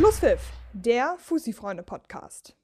Schlusspfiff, der Fussi-Freunde-Podcast.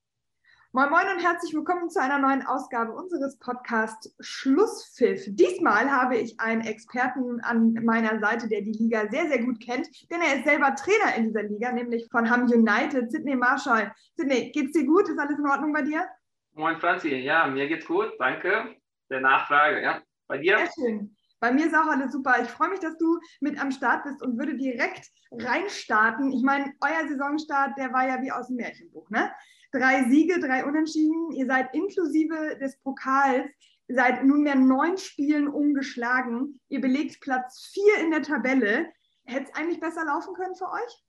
Moin Moin und herzlich willkommen zu einer neuen Ausgabe unseres Podcasts Schlusspfiff. Diesmal habe ich einen Experten an meiner Seite, der die Liga sehr, sehr gut kennt, denn er ist selber Trainer in dieser Liga, nämlich von Ham United, Sidney Marshall. Sidney, geht's dir gut? Ist alles in Ordnung bei dir? Moin Franzi, ja, mir geht's gut, danke der Nachfrage, ja. Bei dir? Sehr schön. Bei mir ist auch alles super. Ich freue mich, dass du mit am Start bist und würde direkt reinstarten. Ich meine, euer Saisonstart, der war ja wie aus dem Märchenbuch, ne? Drei Siege, drei Unentschieden. Ihr seid inklusive des Pokals seit nunmehr neun Spielen ungeschlagen. Ihr belegt Platz vier in der Tabelle. Hätte es eigentlich besser laufen können für euch?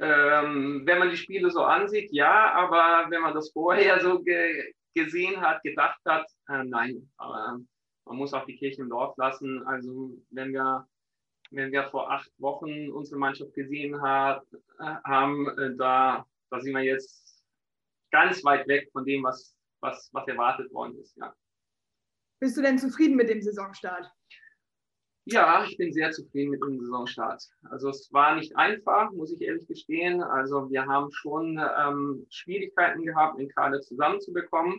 Ähm, wenn man die Spiele so ansieht, ja, aber wenn man das vorher so ge gesehen hat, gedacht hat, äh, nein. Aber man muss auch die Kirche im Dorf lassen. Also wenn wir, wenn wir vor acht Wochen unsere Mannschaft gesehen hat, äh, haben, äh, da, da sind wir jetzt ganz weit weg von dem, was, was, was erwartet worden ist. Ja. Bist du denn zufrieden mit dem Saisonstart? Ja, ich bin sehr zufrieden mit dem Saisonstart. Also es war nicht einfach, muss ich ehrlich gestehen. Also wir haben schon ähm, Schwierigkeiten gehabt, den Kader zusammenzubekommen.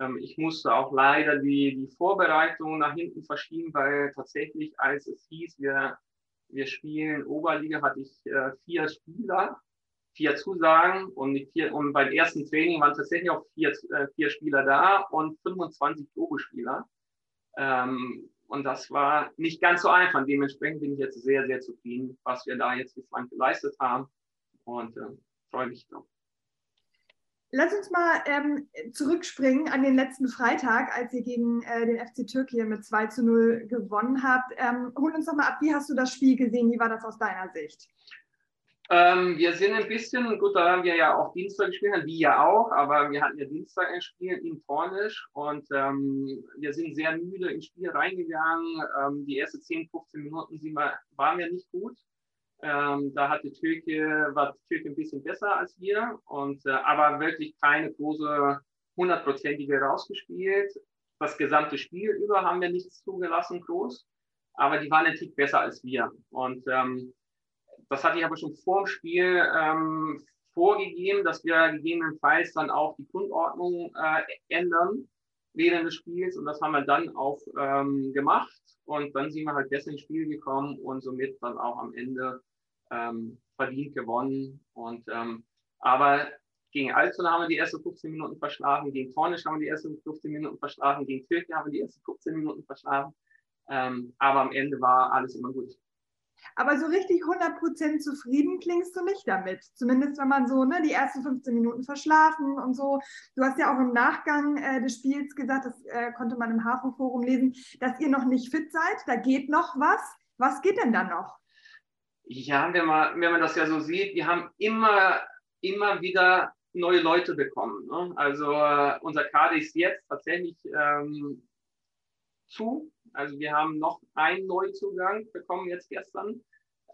Ähm, ich musste auch leider die, die Vorbereitung nach hinten verschieben, weil tatsächlich, als es hieß, wir, wir spielen Oberliga, hatte ich äh, vier Spieler, vier Zusagen und, vier, und beim ersten Training waren tatsächlich auch vier, äh, vier Spieler da und 25 Probe-Spieler. Ähm, und das war nicht ganz so einfach. Dementsprechend bin ich jetzt sehr, sehr zufrieden, was wir da jetzt bislang geleistet haben und äh, freue mich drauf. Lass uns mal ähm, zurückspringen an den letzten Freitag, als ihr gegen äh, den FC Türkei mit 2 zu 0 gewonnen habt. Ähm, hol uns doch mal ab, wie hast du das Spiel gesehen? Wie war das aus deiner Sicht? Ähm, wir sind ein bisschen, gut, da haben wir ja auch Dienstag gespielt, wie ja auch, aber wir hatten ja Dienstag ein Spiel in Pornisch und ähm, wir sind sehr müde ins Spiel reingegangen. Ähm, die ersten 10, 15 Minuten wir, waren wir nicht gut. Ähm, da hatte Türke, war Türke ein bisschen besser als wir, und, äh, aber wirklich keine große hundertprozentige rausgespielt. Das gesamte Spiel über haben wir nichts zugelassen, groß, aber die waren natürlich besser als wir. Und ähm, das hatte ich aber schon vor dem Spiel ähm, vorgegeben, dass wir gegebenenfalls dann auch die Grundordnung äh, ändern während des Spiels und das haben wir dann auch ähm, gemacht und dann sind wir halt besser ins Spiel gekommen und somit dann auch am Ende ähm, verdient gewonnen. Und, ähm, aber gegen Altona haben wir die ersten 15 Minuten verschlafen, gegen Tornisch haben wir die ersten 15 Minuten verschlafen, gegen Türkei haben wir die ersten 15 Minuten verschlafen. Ähm, aber am Ende war alles immer gut. Aber so richtig 100% zufrieden klingst du nicht damit. Zumindest wenn man so ne, die ersten 15 Minuten verschlafen und so. Du hast ja auch im Nachgang äh, des Spiels gesagt, das äh, konnte man im Hafenforum lesen, dass ihr noch nicht fit seid. Da geht noch was. Was geht denn da noch? Ja, wenn man, wenn man das ja so sieht, wir haben immer, immer wieder neue Leute bekommen. Ne? Also äh, unser Kader ist jetzt tatsächlich ähm, zu. Also wir haben noch einen Neuzugang bekommen jetzt gestern.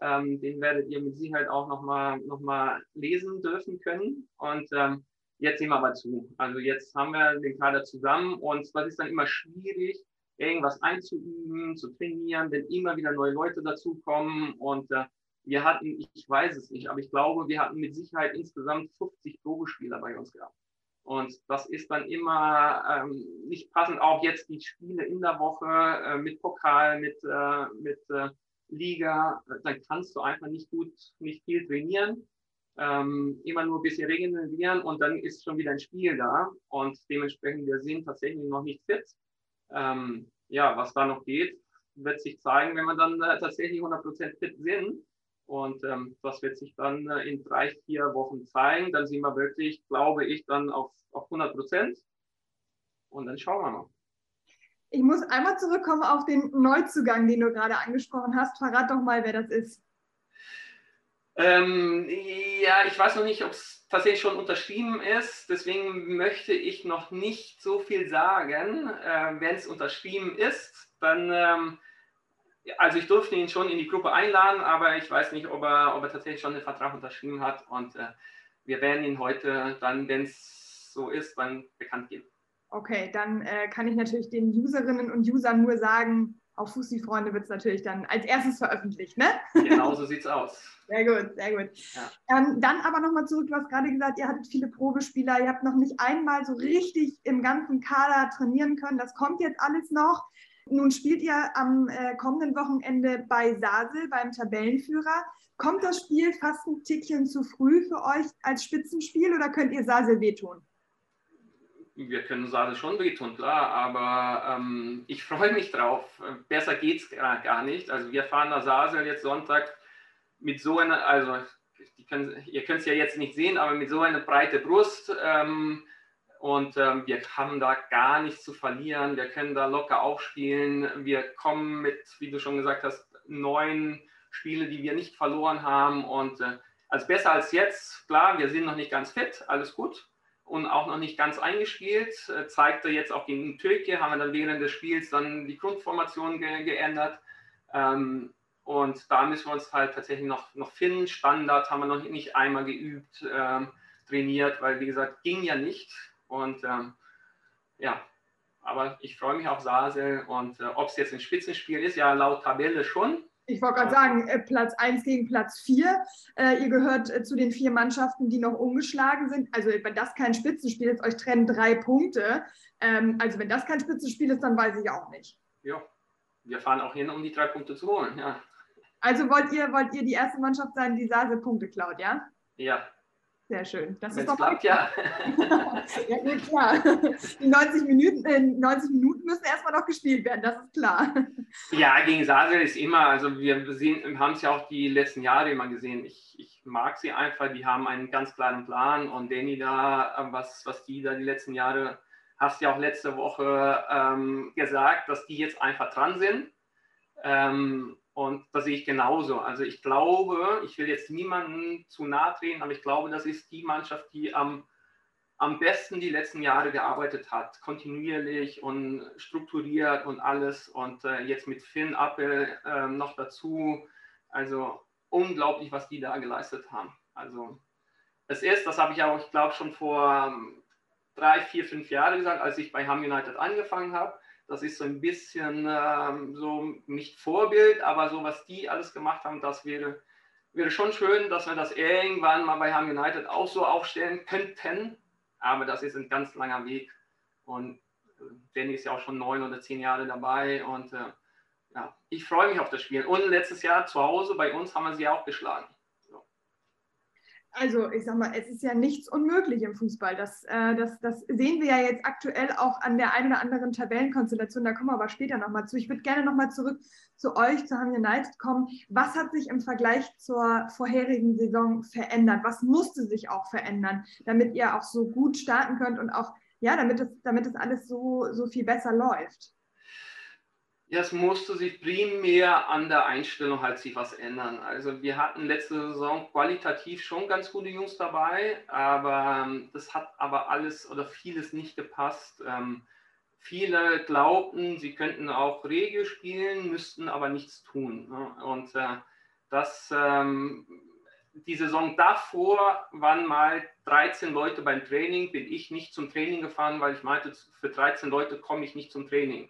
Ähm, den werdet ihr mit Sicherheit auch nochmal noch mal lesen dürfen können. Und ähm, jetzt sehen wir aber zu. Also jetzt haben wir den Kader zusammen und das ist dann immer schwierig, irgendwas einzuüben, zu trainieren, wenn immer wieder neue Leute dazukommen und äh, wir hatten, ich weiß es nicht, aber ich glaube, wir hatten mit Sicherheit insgesamt 50 Probespieler bei uns gehabt. Und das ist dann immer ähm, nicht passend. Auch jetzt die Spiele in der Woche äh, mit Pokal, mit, äh, mit äh, Liga, dann kannst du einfach nicht gut, nicht viel trainieren. Ähm, immer nur ein bisschen regenerieren und dann ist schon wieder ein Spiel da. Und dementsprechend, wir sind tatsächlich noch nicht fit. Ähm, ja, was da noch geht, wird sich zeigen, wenn wir dann äh, tatsächlich 100% fit sind. Und ähm, das wird sich dann äh, in drei, vier Wochen zeigen. Dann sind wir wirklich, glaube ich, dann auf, auf 100 Prozent. Und dann schauen wir mal. Ich muss einmal zurückkommen auf den Neuzugang, den du gerade angesprochen hast. Verrat doch mal, wer das ist. Ähm, ja, ich weiß noch nicht, ob es tatsächlich schon unterschrieben ist. Deswegen möchte ich noch nicht so viel sagen. Äh, Wenn es unterschrieben ist, dann ähm, also ich durfte ihn schon in die Gruppe einladen, aber ich weiß nicht, ob er, ob er tatsächlich schon den Vertrag unterschrieben hat. Und äh, wir werden ihn heute dann, wenn es so ist, dann bekannt geben. Okay, dann äh, kann ich natürlich den Userinnen und Usern nur sagen, auf Fussi-Freunde wird es natürlich dann als erstes veröffentlicht, ne? Genau so sieht es aus. Sehr gut, sehr gut. Ja. Ähm, dann aber nochmal zurück, du hast gerade gesagt, ihr hattet viele Probespieler, ihr habt noch nicht einmal so richtig im ganzen Kader trainieren können. Das kommt jetzt alles noch. Nun spielt ihr am äh, kommenden Wochenende bei Sasel, beim Tabellenführer. Kommt das Spiel fast ein Tickchen zu früh für euch als Spitzenspiel oder könnt ihr Sasel wehtun? Wir können Sasel schon wehtun, klar, aber ähm, ich freue mich drauf. Besser geht es gar nicht. Also wir fahren nach Sasel jetzt Sonntag mit so einer, also können, ihr könnt es ja jetzt nicht sehen, aber mit so einer breite Brust. Ähm, und ähm, wir haben da gar nichts zu verlieren. Wir können da locker aufspielen. Wir kommen mit, wie du schon gesagt hast, neun Spiele, die wir nicht verloren haben. Und äh, also besser als jetzt. Klar, wir sind noch nicht ganz fit, alles gut. Und auch noch nicht ganz eingespielt. Äh, zeigte jetzt auch gegen Türkei, haben wir dann während des Spiels dann die Grundformation ge geändert. Ähm, und da müssen wir uns halt tatsächlich noch, noch finden. Standard haben wir noch nicht einmal geübt, ähm, trainiert, weil wie gesagt, ging ja nicht. Und ähm, ja, aber ich freue mich auf Sasel und äh, ob es jetzt ein Spitzenspiel ist, ja, laut Tabelle schon. Ich wollte gerade sagen, äh, Platz 1 gegen Platz 4. Äh, ihr gehört äh, zu den vier Mannschaften, die noch ungeschlagen sind. Also wenn das kein Spitzenspiel ist, euch trennen drei Punkte. Ähm, also wenn das kein Spitzenspiel ist, dann weiß ich auch nicht. Ja, wir fahren auch hin, um die drei Punkte zu holen, ja. Also wollt ihr, wollt ihr die erste Mannschaft sein, die Sase Punkte klaut, ja? Ja. Sehr schön. Das Wenn's ist doch klappt, ja. ja, gut, klar. Die 90 Minuten, äh, 90 Minuten müssen erstmal noch gespielt werden, das ist klar. Ja, gegen Sasel ist immer, also wir haben es ja auch die letzten Jahre immer gesehen. Ich, ich mag sie einfach, die haben einen ganz klaren Plan und Danny da, was, was die da die letzten Jahre, hast ja auch letzte Woche ähm, gesagt, dass die jetzt einfach dran sind. Ähm, und das sehe ich genauso. Also ich glaube, ich will jetzt niemanden zu nahe treten, aber ich glaube, das ist die Mannschaft, die am, am besten die letzten Jahre gearbeitet hat. Kontinuierlich und strukturiert und alles. Und äh, jetzt mit Finn Appel äh, noch dazu. Also unglaublich, was die da geleistet haben. Also es ist, das habe ich auch, ich glaube, schon vor ähm, drei, vier, fünf Jahren gesagt, als ich bei Ham United angefangen habe das ist so ein bisschen ähm, so nicht Vorbild, aber so was die alles gemacht haben, das wäre, wäre schon schön, dass wir das irgendwann mal bei Ham United auch so aufstellen könnten. Aber das ist ein ganz langer Weg. Und äh, Danny ist ja auch schon neun oder zehn Jahre dabei. Und äh, ja, ich freue mich auf das Spiel. Und letztes Jahr zu Hause bei uns haben wir sie auch geschlagen also ich sag mal, es ist ja nichts unmöglich im Fußball. Das, äh, das, das sehen wir ja jetzt aktuell auch an der einen oder anderen Tabellenkonstellation. Da kommen wir aber später nochmal zu. Ich würde gerne nochmal zurück zu euch, zu Ham United kommen. Was hat sich im Vergleich zur vorherigen Saison verändert? Was musste sich auch verändern, damit ihr auch so gut starten könnt und auch, ja, damit es, damit es alles so, so viel besser läuft? Ja, es musste sich primär an der Einstellung halt sich was ändern. Also wir hatten letzte Saison qualitativ schon ganz gute Jungs dabei, aber ähm, das hat aber alles oder vieles nicht gepasst. Ähm, viele glaubten, sie könnten auch Regio spielen, müssten aber nichts tun. Ne? Und äh, das, ähm, die Saison davor waren mal 13 Leute beim Training, bin ich nicht zum Training gefahren, weil ich meinte, für 13 Leute komme ich nicht zum Training.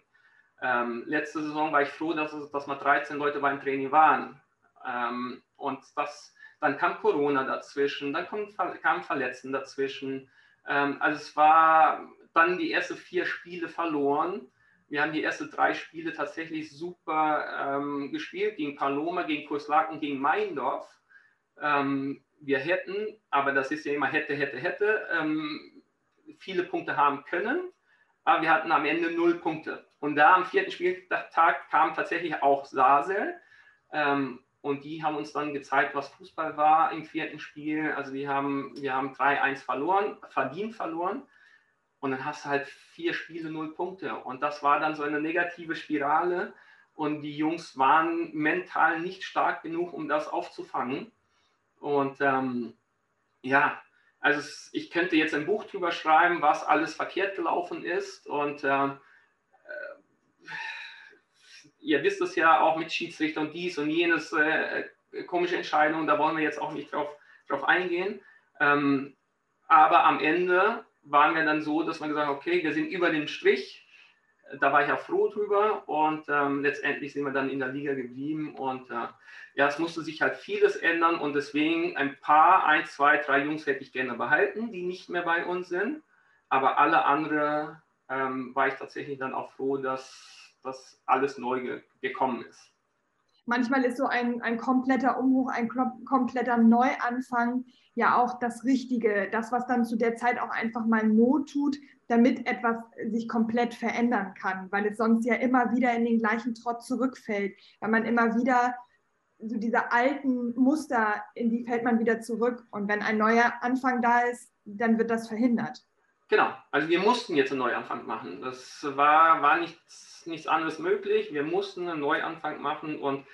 Ähm, letzte Saison war ich froh, dass, dass mal 13 Leute beim Training waren. Ähm, und das, dann kam Corona dazwischen, dann kam, kam Verletzten dazwischen. Ähm, also es war dann die ersten vier Spiele verloren. Wir haben die ersten drei Spiele tatsächlich super ähm, gespielt, gegen Paloma, gegen Kurslaken, gegen Meindorf. Ähm, wir hätten, aber das ist ja immer hätte, hätte, hätte, ähm, viele Punkte haben können aber wir hatten am Ende null Punkte. Und da am vierten Spieltag kam tatsächlich auch Sasel. Ähm, und die haben uns dann gezeigt, was Fußball war im vierten Spiel. Also wir haben, wir haben 3-1 verloren, verdient verloren. Und dann hast du halt vier Spiele, null Punkte. Und das war dann so eine negative Spirale. Und die Jungs waren mental nicht stark genug, um das aufzufangen. Und ähm, ja, also ich könnte jetzt ein Buch drüber schreiben, was alles verkehrt gelaufen ist. Und ähm, äh, ihr wisst es ja auch mit Schiedsrichter und dies und jenes, äh, komische Entscheidungen, da wollen wir jetzt auch nicht drauf, drauf eingehen. Ähm, aber am Ende waren wir dann so, dass wir gesagt haben, okay, wir sind über den Strich. da war ich auch froh drüber und ähm, letztendlich sind wir dann in der Liga geblieben und äh, ja, es musste sich halt vieles ändern und deswegen ein paar, ein, zwei, drei Jungs hätte ich gerne behalten, die nicht mehr bei uns sind, aber alle andere ähm, war ich tatsächlich dann auch froh, dass das alles neu ge gekommen ist. Manchmal ist so ein, ein kompletter Umbruch, ein kompletter Neuanfang ja auch das Richtige, das, was dann zu der Zeit auch einfach mal Not tut, damit etwas sich komplett verändern kann, weil es sonst ja immer wieder in den gleichen Trott zurückfällt, weil man immer wieder so diese alten Muster, in die fällt man wieder zurück. Und wenn ein neuer Anfang da ist, dann wird das verhindert. Genau, also wir mussten jetzt einen Neuanfang machen. Das war, war nichts, nichts anderes möglich. Wir mussten einen Neuanfang machen und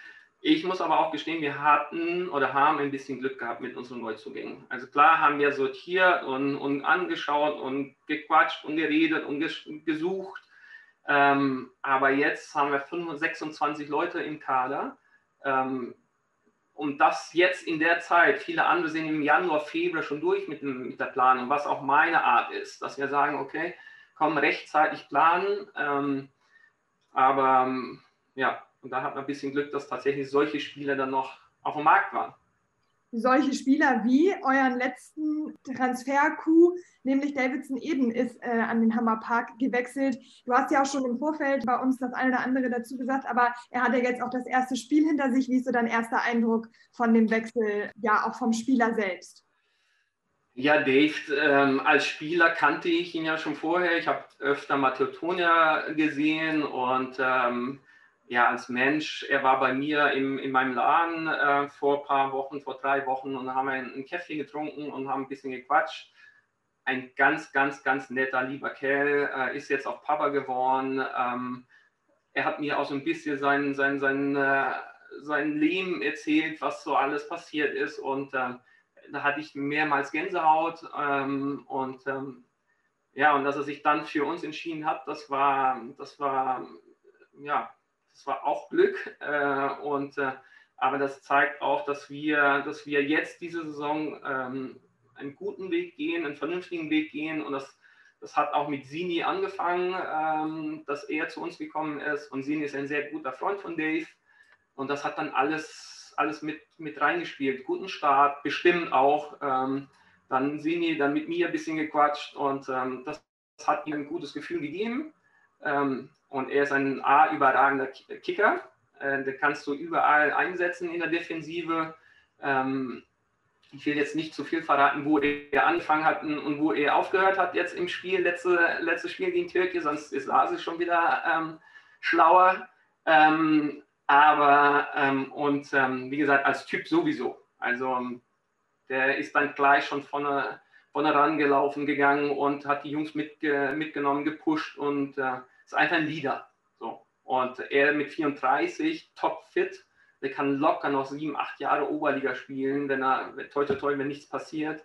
ich muss aber auch gestehen, wir hatten oder haben ein bisschen Glück gehabt mit unseren Neuzugängen. Also klar haben wir sortiert und, und angeschaut und gequatscht und geredet und ges gesucht. Ähm, aber jetzt haben wir 26 Leute im Kader. Ähm, und das jetzt in der Zeit, viele andere sind im Januar, Februar schon durch mit, dem, mit der Planung, was auch meine Art ist, dass wir sagen, okay, komm rechtzeitig planen. Ähm, aber ja, und da hat man ein bisschen Glück, dass tatsächlich solche Spieler dann noch auf dem Markt waren. Solche Spieler wie euren letzten Transfer-Coup, nämlich Davidson Eden, ist äh, an den Hammerpark gewechselt. Du hast ja auch schon im Vorfeld bei uns das eine oder andere dazu gesagt, aber er hat ja jetzt auch das erste Spiel hinter sich. Wie ist so dein erster Eindruck von dem Wechsel, ja auch vom Spieler selbst? Ja, Dave, ähm, als Spieler kannte ich ihn ja schon vorher. Ich habe öfter mal Teutonia gesehen und ähm, ja, als Mensch, er war bei mir im, in meinem Laden äh, vor ein paar Wochen, vor drei Wochen und haben ein, ein Käffchen getrunken und haben ein bisschen gequatscht. Ein ganz, ganz, ganz netter, lieber Kerl, äh, ist jetzt auch Papa geworden. Ähm, er hat mir auch so ein bisschen sein, sein, sein, äh, sein Leben erzählt, was so alles passiert ist und äh, da hatte ich mehrmals Gänsehaut ähm, und ähm, ja, und dass er sich dann für uns entschieden hat, das war, das war, ja, das war auch Glück. Äh, und, äh, aber das zeigt auch, dass wir, dass wir jetzt diese Saison ähm, einen guten Weg gehen, einen vernünftigen Weg gehen. Und das, das hat auch mit Sini angefangen, ähm, dass er zu uns gekommen ist. Und Sini ist ein sehr guter Freund von Dave. Und das hat dann alles, alles mit, mit reingespielt. Guten Start, bestimmt auch. Ähm, dann Sini, dann mit mir ein bisschen gequatscht und ähm, das, das, hat ihm ein gutes Gefühl gegeben. Ähm, und er ist ein A, überragender Kicker. Äh, den kannst du überall einsetzen in der Defensive. Ähm, ich will jetzt nicht zu viel verraten, wo er angefangen hat und wo er aufgehört hat jetzt im Spiel, letzte, letztes Spiel gegen Türkei, sonst ist Lasi schon wieder ähm, schlauer. Ähm, aber, ähm, und ähm, wie gesagt, als Typ sowieso. Also, der ist dann gleich schon vorne, vorne rangelaufen gegangen und hat die Jungs mitge mitgenommen, gepusht und äh, ist einfach ein Leader. So. Und er mit 34, top fit, der kann locker noch sieben, acht Jahre Oberliga spielen, wenn er, toi, toi, toi, wenn nichts passiert.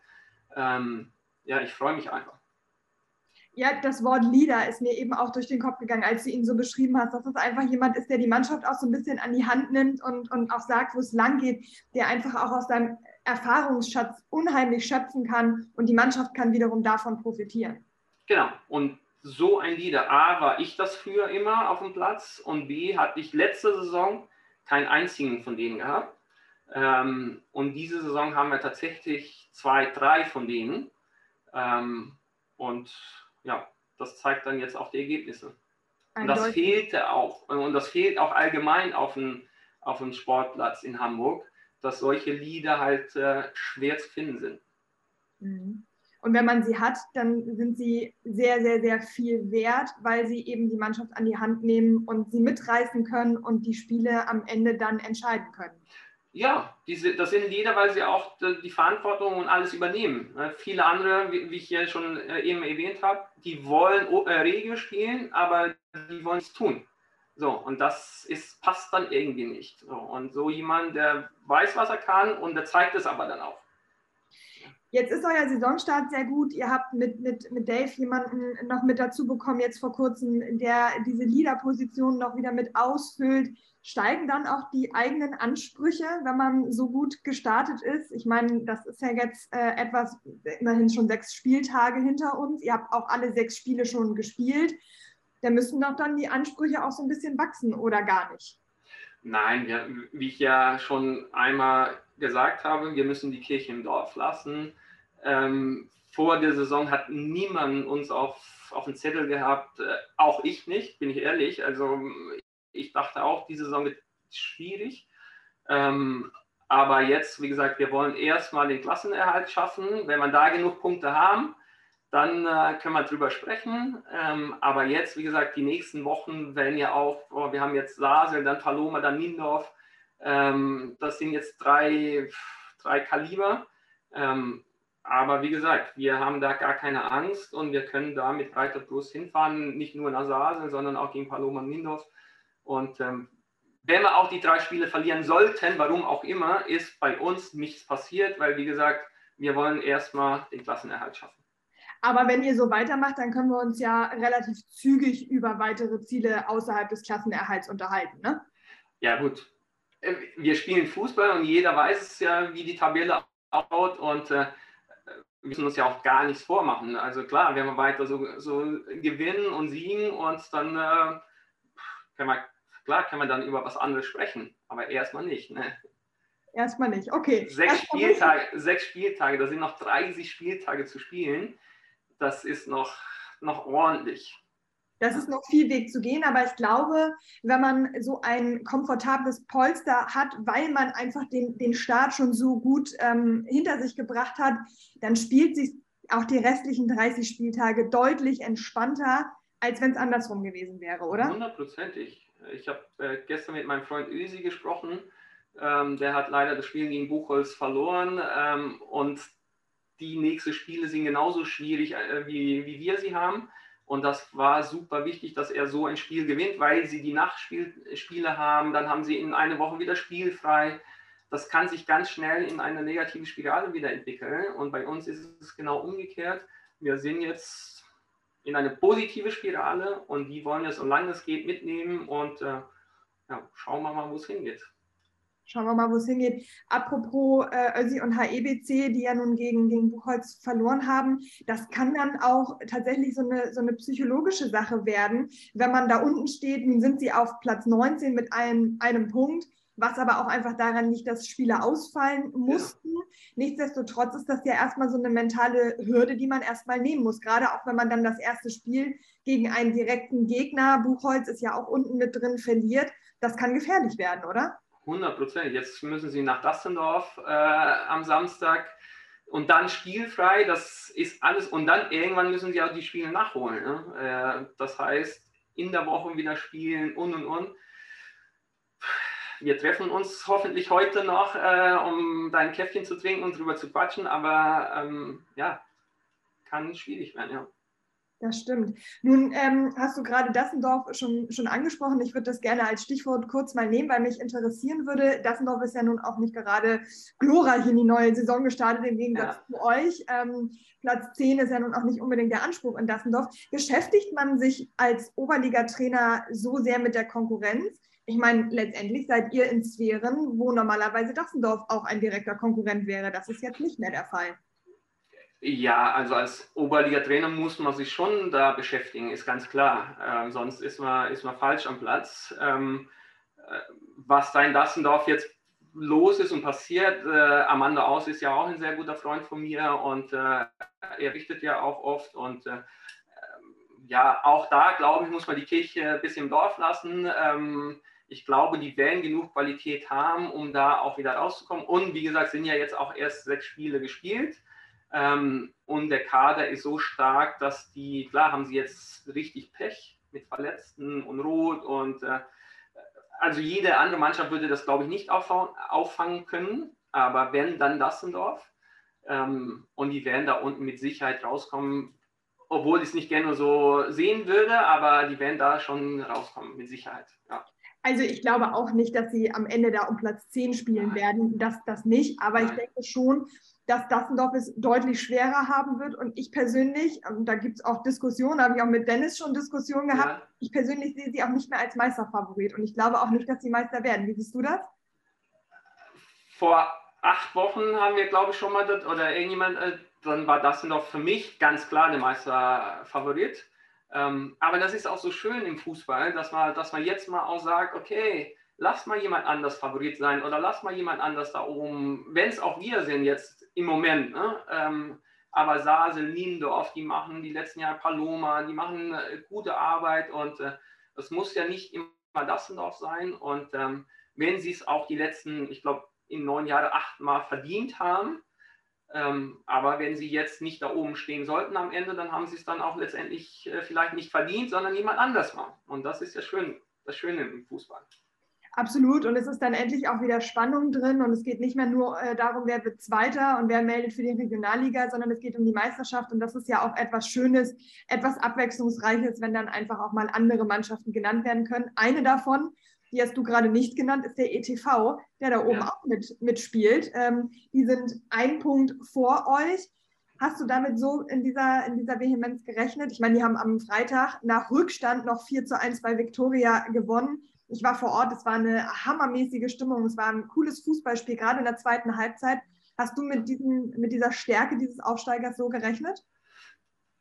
Ähm, ja, ich freue mich einfach. Ja, das Wort Leader ist mir eben auch durch den Kopf gegangen, als du ihn so beschrieben hast, dass es einfach jemand ist, der die Mannschaft auch so ein bisschen an die Hand nimmt und, und auch sagt, wo es lang geht, der einfach auch aus seinem Erfahrungsschatz unheimlich schöpfen kann und die Mannschaft kann wiederum davon profitieren. Genau, und so ein Leader. A, war ich das früher immer auf dem Platz und B, hatte ich letzte Saison keinen einzigen von denen gehabt. Ähm, und diese Saison haben wir tatsächlich zwei, drei von denen. Ähm, und ja, das zeigt dann jetzt auch die Ergebnisse. Und das fehlte auch. Und das fehlt auch allgemein auf dem, auf dem Sportplatz in Hamburg, dass solche Lieder halt äh, schwer zu finden sind. Mhm. Und wenn man sie hat, dann sind sie sehr, sehr, sehr viel wert, weil sie eben die Mannschaft an die Hand nehmen und sie mitreißen können und die Spiele am Ende dann entscheiden können. Ja, diese, das sind Lieder, weil sie auch die Verantwortung und alles übernehmen. Ne, viele andere, wie, ich hier schon äh, eben erwähnt habe, die wollen äh, Regio spielen, aber die wollen es tun. So, und das ist, passt dann irgendwie nicht. So, und so jemand, der weiß, was er kann und der zeigt es aber dann auch. Jetzt ist euer Saisonstart sehr gut. Ihr habt mit, mit, mit Dave jemanden noch mit dazu bekommen, jetzt vor kurzem, der diese Leader-Position noch wieder mit ausfüllt. Steigen dann auch die eigenen Ansprüche, wenn man so gut gestartet ist? Ich meine, das ist ja jetzt äh, etwas, immerhin schon sechs Spieltage hinter uns. Ihr habt auch alle sechs Spiele schon gespielt. da müssen doch dann die Ansprüche auch so ein bisschen wachsen oder gar nicht. Nein, wir, wie ich ja schon einmal gesagt habe, wir müssen die Kirche im Dorf lassen. Ähm, vor der Saison hat niemand uns auf, auf den Zettel gehabt, äh, auch ich nicht, bin ich ehrlich. Also ich dachte auch, die Saison wird schwierig. Ähm, aber jetzt, wie gesagt, wir wollen erstmal den Klassenerhalt schaffen. Wenn wir da genug Punkte haben, dann äh, können wir drüber sprechen. Ähm, aber jetzt, wie gesagt, die nächsten Wochen werden ja auch, oh, wir haben jetzt Sasel, dann Paloma, dann Niendorf. Ähm, das sind jetzt drei, drei Kaliber. Ähm, aber wie gesagt, wir haben da gar keine Angst und wir können da mit breiter Brust hinfahren, nicht nur nach Sasel, sondern auch gegen Paloma und Niendorf. Und ähm, wenn wir auch die drei Spiele verlieren sollten, warum auch immer, ist bei uns nichts passiert, weil wie gesagt, wir wollen erstmal den Klassenerhalt schaffen. Aber wenn ihr so weitermacht, dann können wir uns ja relativ zügig über weitere Ziele außerhalb des Klassenerhalts unterhalten, ne? Ja, gut. Äh, wir spielen Fußball und jeder weiß es ja, wie die Tabelle ausschaut und äh, wir müssen uns ja auch gar nichts vormachen. Also klar, wenn wir weiter so, so gewinnen und siegen und dann äh, können wir Klar kann man dann über was anderes sprechen, aber erstmal nicht. Ne? Erstmal nicht, okay. Sechs Spieltage, sechs Spieltage, da sind noch 30 Spieltage zu spielen. Das ist noch, noch ordentlich. Das ist noch viel Weg zu gehen, aber ich glaube, wenn man so ein komfortables Polster hat, weil man einfach den, den Start schon so gut ähm, hinter sich gebracht hat, dann spielt sich auch die restlichen 30 Spieltage deutlich entspannter, als wenn es andersrum gewesen wäre, oder? Hundertprozentig. Ich habe äh, gestern mit meinem Freund Ösi gesprochen. Ähm, der hat leider das Spiel gegen Buchholz verloren. Ähm, und die nächsten Spiele sind genauso schwierig, äh, wie, wie wir sie haben. Und das war super wichtig, dass er so ein Spiel gewinnt, weil sie die Nachtspiele haben. Dann haben sie in einer Woche wieder spielfrei. Das kann sich ganz schnell in eine negative Spirale wieder entwickeln. Und bei uns ist es genau umgekehrt. Wir sind jetzt in eine positive Spirale und die wollen wir, solange es geht, mitnehmen und äh, ja, schauen wir mal, wo es hingeht. Schauen wir mal, wo es hingeht. Apropos äh, Ösi und HEBC, die ja nun gegen, gegen Buchholz verloren haben, das kann dann auch tatsächlich so eine, so eine psychologische Sache werden. Wenn man da unten steht, nun sind sie auf Platz 19 mit einem, einem Punkt was aber auch einfach daran liegt, dass Spieler ausfallen mussten. Ja. Nichtsdestotrotz ist das ja erstmal so eine mentale Hürde, die man erstmal nehmen muss. Gerade auch wenn man dann das erste Spiel gegen einen direkten Gegner, Buchholz ist ja auch unten mit drin, verliert. Das kann gefährlich werden, oder? 100 Prozent. Jetzt müssen sie nach Dassendorf äh, am Samstag und dann spielfrei. Das ist alles. Und dann irgendwann müssen sie auch die Spiele nachholen. Ne? Äh, das heißt, in der Woche wieder spielen und und und wir treffen uns hoffentlich heute noch, äh, um dein Käffchen zu trinken und drüber zu quatschen, aber ähm, ja, kann schwierig werden, ja. Das stimmt. Nun ähm, hast du gerade Dassendorf schon, schon angesprochen. Ich würde das gerne als Stichwort kurz mal nehmen, weil mich interessieren würde. Dassendorf ist ja nun auch nicht gerade glorreich in die neue Saison gestartet, im Gegensatz ja. zu euch. Ähm, Platz 10 ist ja nun auch nicht unbedingt der Anspruch in Dassendorf. Beschäftigt man sich als Oberligatrainer so sehr mit der Konkurrenz? ich meine, letztendlich seid ihr in Sphären, wo normalerweise Dassendorf auch ein direkter Konkurrent wäre. Das ist jetzt nicht mehr der Fall. Ja, also als Oberliga-Trainer muss man sich schon da beschäftigen, ist ganz klar. Ähm, sonst ist man, ist man falsch am Platz. Ähm, äh, was da in Dassendorf jetzt los ist und passiert, äh, Amanda Aus ist ja auch ein sehr guter Freund von mir und äh, er richtet ja auch oft und äh, ähm, ja, auch da, glaube ich, muss man die Kirche ein bisschen im Dorf lassen. Ähm, ich glaube, die werden genug Qualität haben, um da auch wieder rauszukommen. Und wie gesagt, sind ja jetzt auch erst sechs Spiele gespielt. Ähm, und der Kader ist so stark, dass die, klar, haben sie jetzt richtig Pech mit Verletzten und Rot und äh, also jede andere Mannschaft würde das, glaube ich, nicht auffangen können. Aber wenn, dann Dassendorf. Ähm, und die werden da unten mit Sicherheit rauskommen, obwohl ich es nicht gerne so sehen würde, aber die werden da schon rauskommen, mit Sicherheit. Ja. Also ich glaube auch nicht, dass sie am Ende da um Platz 10 spielen werden. Das, das nicht. Aber ich denke schon, dass Dassendorf es deutlich schwerer haben wird. Und ich persönlich, und da gibt es auch Diskussionen, habe ich auch mit Dennis schon Diskussionen gehabt, ja. ich persönlich sehe sie auch nicht mehr als Meisterfavorit. Und ich glaube auch nicht, dass sie Meister werden. Wie siehst du das? Vor acht Wochen haben wir, glaube ich, schon mal, das, oder irgendjemand, äh, dann war Dassendorf für mich ganz klar der Meisterfavorit. Ähm, aber das ist auch so schön im Fußball, dass man, dass man jetzt mal auch sagt, okay, lass mal jemand anders Favorit sein oder lass mal jemand anders da oben, wenn es auch wir sind jetzt im Moment. Ne? Ähm, aber Sasel, Niendorf, die machen die letzten Jahre Paloma, die machen äh, gute Arbeit und äh, es muss ja nicht immer Dassendorf sein. Und ähm, wenn sie es auch die letzten, ich glaube, in neun Jahren achtmal verdient haben, ähm, aber wenn sie jetzt nicht da oben stehen sollten am Ende, dann haben sie es dann auch letztendlich äh, vielleicht nicht verdient, sondern jemand anders war. Und das ist ja schön, das Schöne im Fußball. Absolut. Und es ist dann endlich auch wieder Spannung drin. Und es geht nicht mehr nur äh, darum, wer wird Zweiter und wer meldet für die Regionalliga, sondern es geht um die Meisterschaft. Und das ist ja auch etwas Schönes, etwas Abwechslungsreiches, wenn dann einfach auch mal andere Mannschaften genannt werden können. Eine davon, die hast du gerade nicht genannt, ist der ETV, der da oben ja. auch mit, mitspielt. Ähm, die sind ein Punkt vor euch. Hast du damit so in dieser, in dieser Vehemenz gerechnet? Ich meine, die haben am Freitag nach Rückstand noch 4 zu 1 bei Viktoria gewonnen. Ich war vor Ort, es war eine hammermäßige Stimmung, es war ein cooles Fußballspiel, gerade in der zweiten Halbzeit. Hast du mit, diesen, mit dieser Stärke dieses Aufsteigers so gerechnet?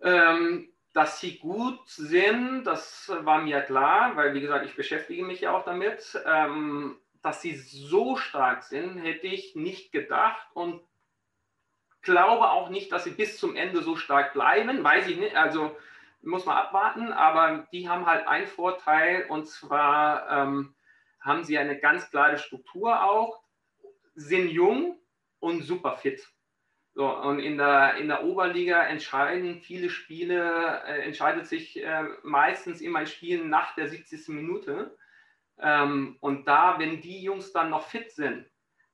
Ähm, dass sie gut sind, das war mir klar, weil wie gesagt, ich beschäftige mich ja auch damit. Ähm, dass sie so stark sind, hätte ich nicht gedacht und glaube auch nicht, dass sie bis zum Ende so stark bleiben. Weiß ich nicht. Also muss man abwarten, aber die haben halt einen Vorteil und zwar ähm, haben sie eine ganz klare Struktur auch, sind jung und super fit. So, und in der, in der Oberliga entscheiden viele Spiele, äh, entscheidet sich äh, meistens immer ein Spiel nach der 70. Minute. Ähm, und da, wenn die Jungs dann noch fit sind,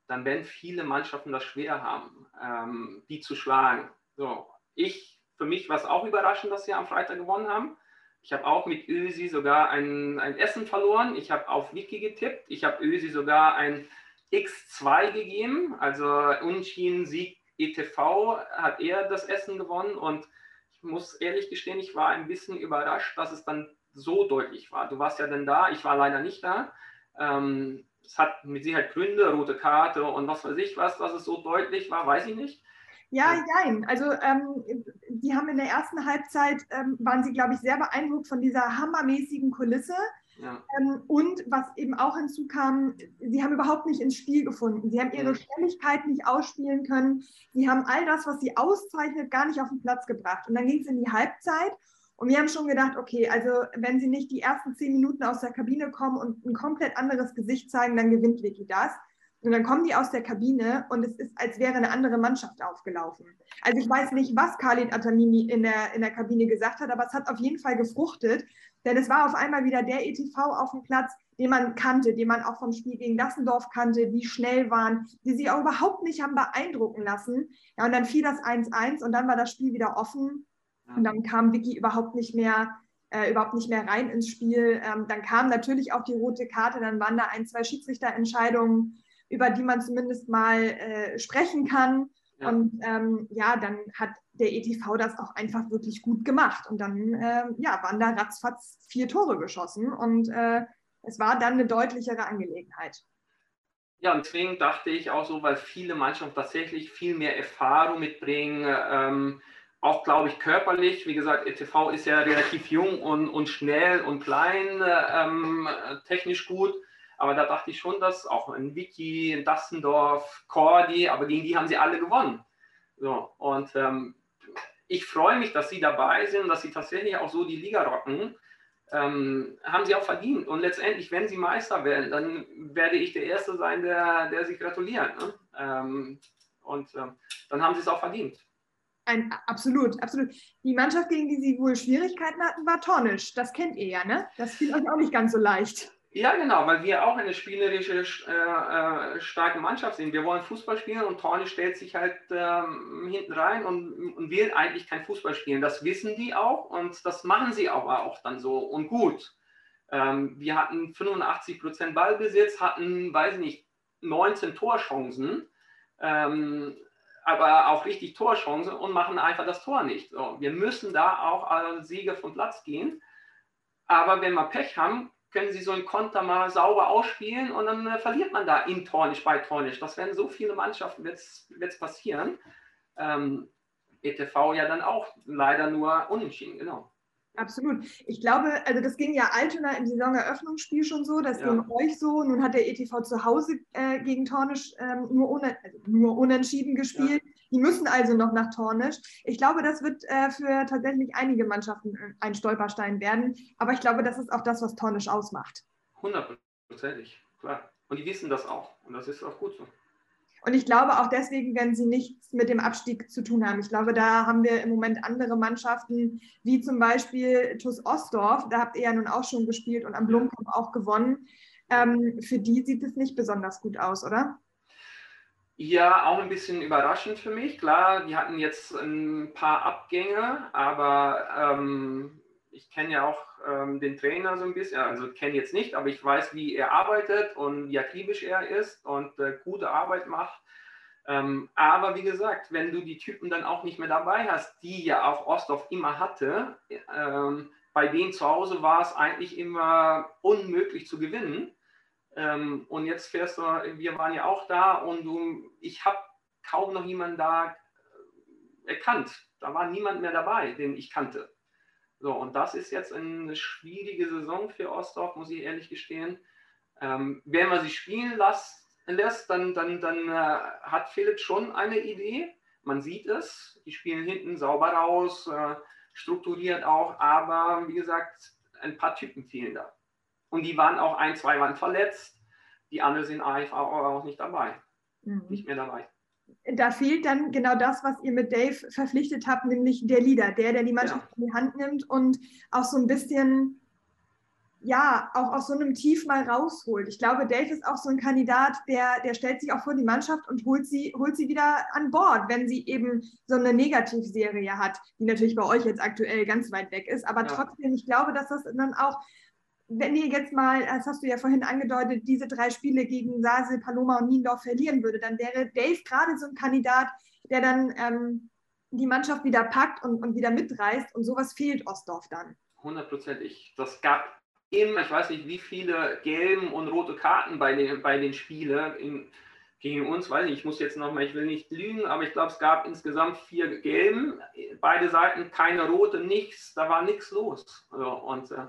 dann werden viele Mannschaften das schwer haben, ähm, die zu schlagen. So, ich für mich war es auch überraschend, dass sie am Freitag gewonnen haben. Ich habe auch mit Ösi sogar ein, ein Essen verloren. Ich habe auf Wiki getippt. Ich habe Ösi sogar ein X2 gegeben. Also Unschieden Sieg ETV hat er das Essen gewonnen. Und ich muss ehrlich gestehen, ich war ein bisschen überrascht, dass es dann so deutlich war. Du warst ja dann da, ich war leider nicht da. Ähm, es hat mit Sicherheit Gründe, rote Karte und was weiß ich was, dass es so deutlich war, weiß ich nicht. Ja, nein. Also ähm, die haben in der ersten Halbzeit, ähm, waren sie, glaube ich, sehr beeindruckt von dieser hammermäßigen Kulisse. Ja. Ähm, und was eben auch hinzukam, sie haben überhaupt nicht ins Spiel gefunden. Sie haben ihre ja. Schnelligkeit nicht ausspielen können. Sie haben all das, was sie auszeichnet, gar nicht auf den Platz gebracht. Und dann ging es in die Halbzeit. Und wir haben schon gedacht, okay, also wenn sie nicht die ersten zehn Minuten aus der Kabine kommen und ein komplett anderes Gesicht zeigen, dann gewinnt Vicky das. Und dann kommen die aus der Kabine und es ist, als wäre eine andere Mannschaft aufgelaufen. Also ich weiß nicht, was Khalid Atamimi in der, in der Kabine gesagt hat, aber es hat auf jeden Fall gefruchtet, denn es war auf einmal wieder der ETV auf dem Platz, den man kannte, den man auch vom Spiel gegen Dassendorf kannte, die schnell waren, die sich auch überhaupt nicht haben beeindrucken lassen. Ja, und dann fiel das 1-1 und dann war das Spiel wieder offen und dann kam Vicky überhaupt nicht mehr äh, überhaupt nicht mehr rein ins Spiel. Ähm, dann kam natürlich auch die rote Karte, dann waren da ein, zwei Schiedsrichterentscheidungen über die man zumindest mal äh, sprechen kann. Ja. Und ähm, ja, dann hat der ETV das auch einfach wirklich gut gemacht. Und dann äh, ja, waren da ratzfatz vier Tore geschossen und äh, es war dann eine deutlichere Angelegenheit. Ja, und deswegen dachte ich auch so, weil viele Mannschaften tatsächlich viel mehr Erfahrung mitbringen, ähm, auch glaube ich körperlich. Wie gesagt, ETV ist ja relativ jung und, und schnell und klein, ähm, technisch gut. Aber da dachte ich schon, dass auch ein Wiki, ein Dassendorf, Cordy, aber gegen die haben sie alle gewonnen. So, und ähm, ich freue mich, dass sie dabei sind, dass sie tatsächlich auch so die Liga rocken. Ähm, haben sie auch verdient. Und letztendlich, wenn sie Meister werden, dann werde ich der Erste sein, der, der sie gratuliert. Ne? Ähm, und ähm, dann haben sie es auch verdient. Ein, absolut, absolut. Die Mannschaft, gegen die sie wohl Schwierigkeiten hatten, war Tornisch. Das kennt ihr ja, ne? Das fiel euch auch nicht ganz so leicht. Ja, genau, weil wir auch eine spielerische, äh, äh, starke Mannschaft sind. Wir wollen Fußball spielen und Torni stellt sich halt ähm, hinten rein und, und, will eigentlich kein Fußball spielen. Das wissen die auch und das machen sie aber auch dann so und gut. Ähm, wir hatten 85 Prozent Ballbesitz, hatten, weiß ich nicht, 19 Torchancen, ähm, aber auch richtig Torchancen und machen einfach das Tor nicht. So, wir müssen da auch als Sieger vom Platz gehen. Aber wenn wir Pech haben, können sie so einen Konter mal sauber ausspielen und dann äh, verliert man da in Tornisch, bei Tornisch. Das werden so viele Mannschaften, wird es passieren. Ähm, ETV ja dann auch leider nur unentschieden, genau. Absolut. Ich glaube, also das ging ja Altona im Saisoneröffnungsspiel schon so, das ja. ging euch so. Nun hat der ETV zu Hause äh, gegen Tornisch ähm, nur, ohne, also nur unentschieden gespielt. Ja. Die müssen also noch nach Tornisch. Ich glaube, das wird äh, für tatsächlich einige Mannschaften äh, ein Stolperstein werden. Aber ich glaube, das ist auch das, was Tornisch ausmacht. Hundertprozentig, klar. Und die wissen das auch. Und das ist auch gut so. Und ich glaube auch deswegen werden sie nichts mit dem Abstieg zu tun haben. Ich glaube, da haben wir im Moment andere Mannschaften, wie zum Beispiel TuS Ostdorf. Da habt ihr ja nun auch schon gespielt und am Blumkamp auch gewonnen. Ähm, für die sieht es nicht besonders gut aus, oder? Ja, auch ein bisschen überraschend für mich. Klar, die hatten jetzt ein paar Abgänge, aber ähm, ich kenne ja auch ähm, den Trainer so ein bisschen, also kenne jetzt nicht, aber ich weiß, wie er arbeitet und wie akribisch er ist und äh, gute Arbeit macht. Ähm, aber wie gesagt, wenn du die Typen dann auch nicht mehr dabei hast, die ja auch Ostdorf immer hatte, ähm, bei denen zu Hause war es eigentlich immer unmöglich zu gewinnen. Ähm, und jetzt fährst du, wir waren ja auch da und du, ich habe kaum noch jemanden da äh, erkannt. Da war niemand mehr dabei, den ich kannte. So, und das ist jetzt eine schwierige Saison für Ostdorf, muss ich ehrlich gestehen. Ähm, wenn man sie spielen lässt, lässt dann, dann, dann äh, hat Philipp schon eine Idee. Man sieht es, die spielen hinten sauber raus, äh, strukturiert auch, aber wie gesagt, ein paar Typen fehlen da. Und die waren auch ein, zwei waren verletzt. Die anderen sind auch nicht dabei. Mhm. Nicht mehr dabei da fehlt dann genau das, was ihr mit Dave verpflichtet habt, nämlich der Leader, der, der die Mannschaft ja. in die Hand nimmt und auch so ein bisschen, ja, auch aus so einem Tief mal rausholt. Ich glaube, Dave ist auch so ein Kandidat, der, der stellt sich auch vor die Mannschaft und holt sie, holt sie wieder an Bord, wenn sie eben so eine Negativserie hat, die natürlich bei euch jetzt aktuell ganz weit weg ist. Aber ja. trotzdem, ich glaube, dass das dann auch wenn ihr jetzt mal, das hast du ja vorhin angedeutet, diese drei Spiele gegen Sasel, Paloma und Niendorf verlieren würde, dann wäre Dave gerade so ein Kandidat, der dann ähm, die Mannschaft wieder packt und, und wieder mitreißt. Und sowas fehlt Ostdorf dann. Hundertprozentig. Das gab immer, ich weiß nicht, wie viele gelben und rote Karten bei den, bei den Spielen gegen uns. Weiß nicht, ich muss jetzt nochmal, ich will nicht lügen, aber ich glaube, es gab insgesamt vier gelben. Beide Seiten keine rote, nichts. Da war nichts los. Also, und äh,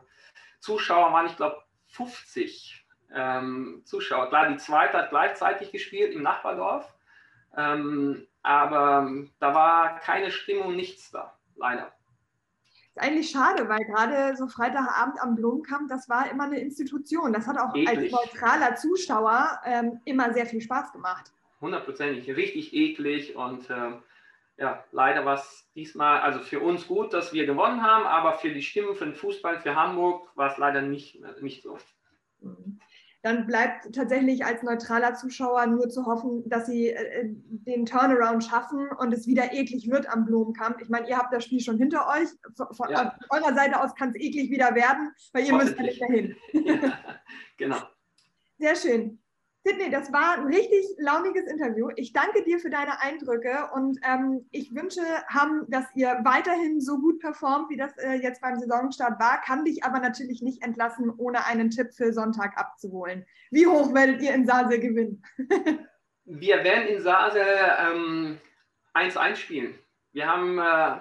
Zuschauer waren, ich glaube, 50 ähm, Zuschauer. Klar, die zweite hat gleichzeitig gespielt im Nachbardorf, ähm, aber da war keine Stimmung, nichts da, leider. Ist eigentlich schade, weil gerade so Freitagabend am Blumenkamp, das war immer eine Institution. Das hat auch eklig. als neutraler Zuschauer ähm, immer sehr viel Spaß gemacht. Hundertprozentig, richtig eklig und ähm, ja, leider war es diesmal, also für uns gut, dass wir gewonnen haben, aber für die Stimmen, für den Fußball, für Hamburg war es leider nicht, nicht so. Mhm. Dann bleibt tatsächlich als neutraler Zuschauer nur zu hoffen, dass sie äh, den Turnaround schaffen und es wieder eklig wird am Blumenkamp. Ich meine, ihr habt das Spiel schon hinter euch. Von ja. eurer Seite aus kann es eklig wieder werden, weil ihr müsst ja nicht dahin. Ja, genau. Sehr schön. Sidney, das war ein richtig launiges Interview. Ich danke dir für deine Eindrücke und ähm, ich wünsche, Ham, dass ihr weiterhin so gut performt, wie das äh, jetzt beim Saisonstart war. Kann dich aber natürlich nicht entlassen, ohne einen Tipp für Sonntag abzuholen. Wie hoch werdet ihr in Sasel gewinnen? Wir werden in Sasel 1-1 ähm, spielen. Wir haben äh,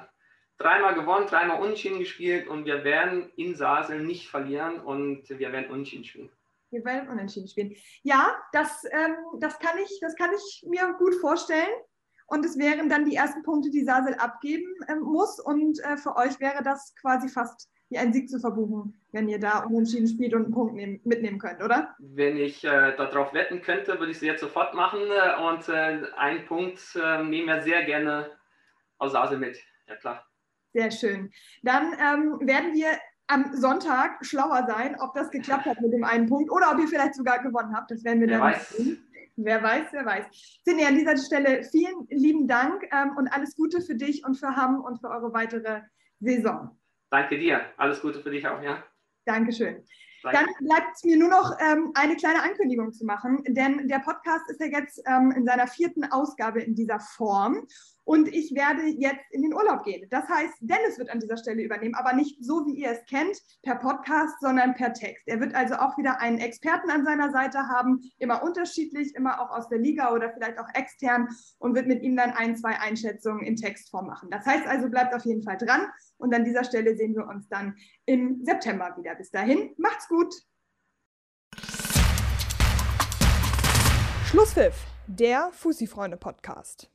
dreimal gewonnen, dreimal unentschieden gespielt und wir werden in Sasel nicht verlieren und wir werden unentschieden spielen. Wir werden unentschieden spielen. Ja, das, ähm, das, kann ich, das kann ich mir gut vorstellen. Und es wären dann die ersten Punkte, die Sasel abgeben ähm, muss. Und äh, für euch wäre das quasi fast wie ein Sieg zu verbuchen, wenn ihr da unentschieden spielt und einen Punkt nehmen, mitnehmen könnt, oder? Wenn ich äh, darauf wetten könnte, würde ich es jetzt sofort machen. Äh, und äh, einen Punkt äh, nehmen wir sehr gerne aus Sasel mit. Ja, klar. Sehr schön. Dann ähm, werden wir am Sonntag schlauer sein, ob das geklappt hat mit dem einen Punkt oder ob ihr vielleicht sogar gewonnen habt. Das werden wir wer dann weiß. sehen. Wer weiß, wer weiß. Cindy, an dieser Stelle vielen lieben Dank ähm, und alles Gute für dich und für Hamm und für eure weitere Saison. Danke dir. Alles Gute für dich auch, ja. Dankeschön. Danke. Dann bleibt es mir nur noch ähm, eine kleine Ankündigung zu machen, denn der Podcast ist ja jetzt ähm, in seiner vierten Ausgabe in dieser Form. Und ich werde jetzt in den Urlaub gehen. Das heißt, Dennis wird an dieser Stelle übernehmen, aber nicht so, wie ihr es kennt, per Podcast, sondern per Text. Er wird also auch wieder einen Experten an seiner Seite haben, immer unterschiedlich, immer auch aus der Liga oder vielleicht auch extern und wird mit ihm dann ein, zwei Einschätzungen in Textform machen. Das heißt also, bleibt auf jeden Fall dran und an dieser Stelle sehen wir uns dann im September wieder. Bis dahin, macht's gut! Schlusspfiff, der Fussi-Freunde-Podcast.